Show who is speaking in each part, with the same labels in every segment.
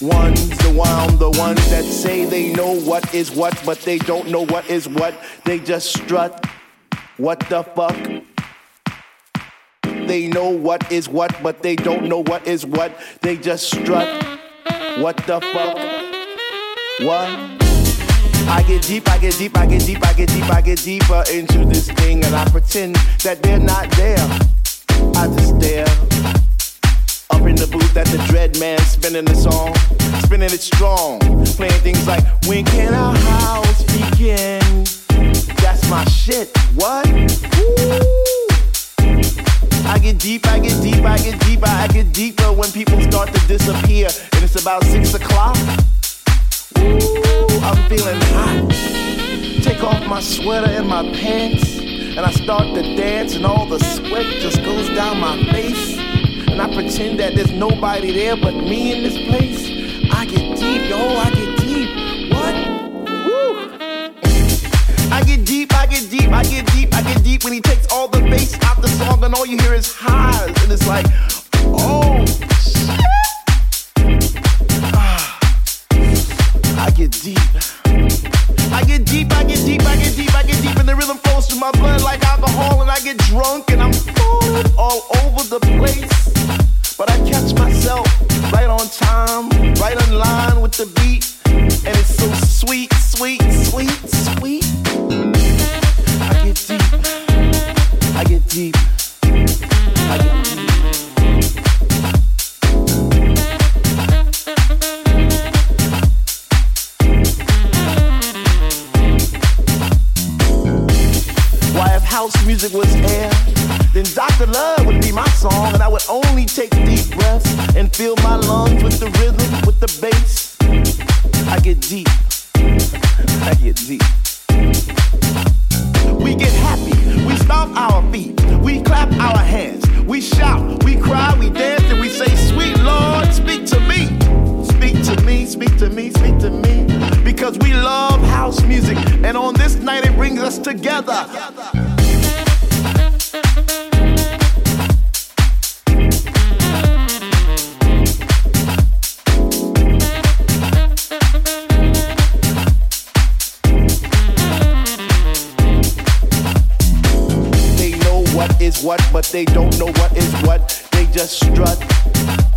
Speaker 1: ones, the one, the ones that say they know what is what, but they don't know what is what. They just strut. What the fuck? They know what is what, but they don't know what is what. They just strut. What the fuck? What? I get deep, I get deep, I get deep, I get deep, I get deeper into this thing, and I pretend that they're not there. I just stare. The booth at the Dread Man spinning the song, spinning it strong, playing things like When can our house begin? That's my shit. What? I get deep, I get deep, I get deeper, I get deeper when people start to disappear, and it's about six o'clock. Ooh, I'm feeling hot. Take off my sweater and my pants, and I start to dance, and all the sweat just goes down my face. And I pretend that there's nobody there but me in this place. I get deep, yo, I get deep. What? Woo! I get deep, I get deep, I get deep, I get deep when he takes all the bass out the song, and all you hear is highs, and it's like, oh shit. Ah. I get deep. I get deep, I get deep, I get deep, I get deep, and the rhythm flows through my blood like alcohol, and I get drunk, all over the place. But I catch myself right on time, right in line with the beat,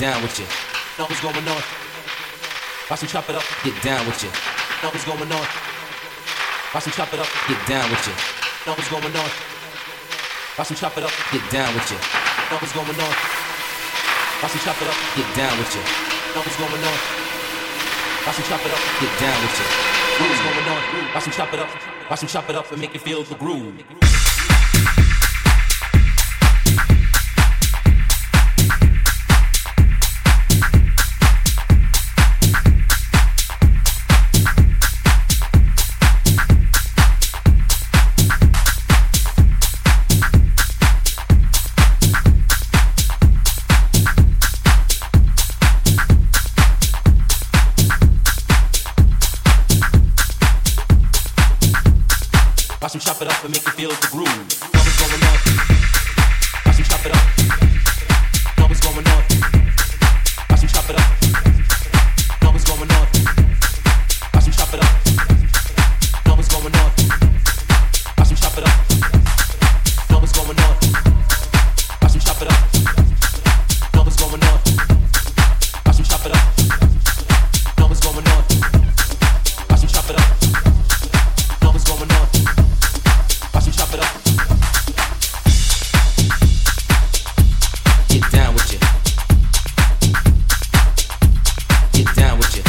Speaker 2: Down with you. Know what's going on? Watch me chop it up. Get down with you. Know what's going on? Watch me chop it up. Get down with you. Know what's going on? Watch me chop it up. Get down with you. Know what's going on? Watch me chop it up. Get down with you. Know what's going on? Watch me chop it up. Get down with you. Know what's going on? Watch me chop it up. Watch me chop it up and make you feel the groove.
Speaker 3: get down with you.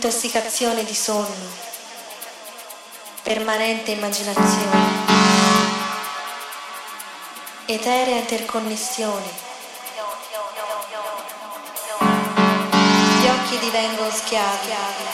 Speaker 3: Intossicazione di sonno. Permanente immaginazione. Eterea interconnessione. Gli occhi divengono schiavi.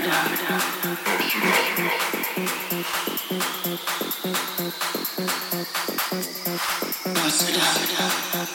Speaker 4: Pass it on.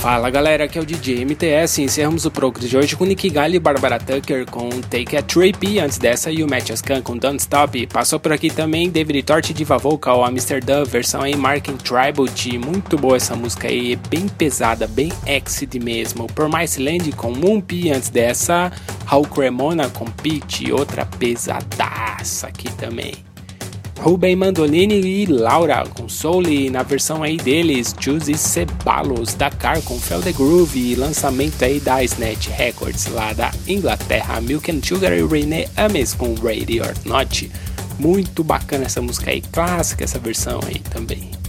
Speaker 5: Fala galera, aqui é o DJ MTS e encerramos o Progress de hoje com Nick Gale e Barbara Tucker com Take a Trip, antes dessa e o Match Khan com Don't Stop. Passou por aqui também David Tort Diva Vocal, Amsterdam, versão aí Marking Tribute, muito boa essa música aí, bem pesada, bem exit mesmo. Por Mais Land com Moonpie, antes dessa, How Cremona com Peach, outra pesadaça aqui também. Ruben Mandolini e Laura com Soul na versão aí deles, Juicy Ceballos, Dakar com Fell the Groove, lançamento aí da Snatch Records lá da Inglaterra, Milk and Sugar e René Ames com Radio or Not. Muito bacana essa música aí, clássica essa versão aí também.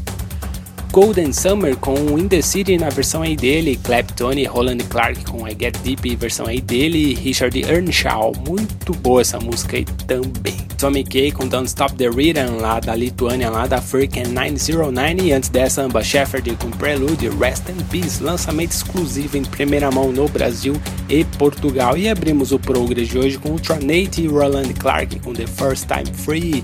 Speaker 5: Golden Summer com In The City na versão aí dele, Clapton e Roland Clark com I Get Deep versão aí dele, Richard Earnshaw, muito boa essa música aí também. Tommy K com Don't Stop The Rhythm lá da Lituânia, lá da Freakin' 909 e antes dessa Amba Shepherd com Prelude, Rest in Peace, lançamento exclusivo em primeira mão no Brasil e Portugal. E abrimos o Progress de hoje com Ultranate e Roland Clark com The First Time Free,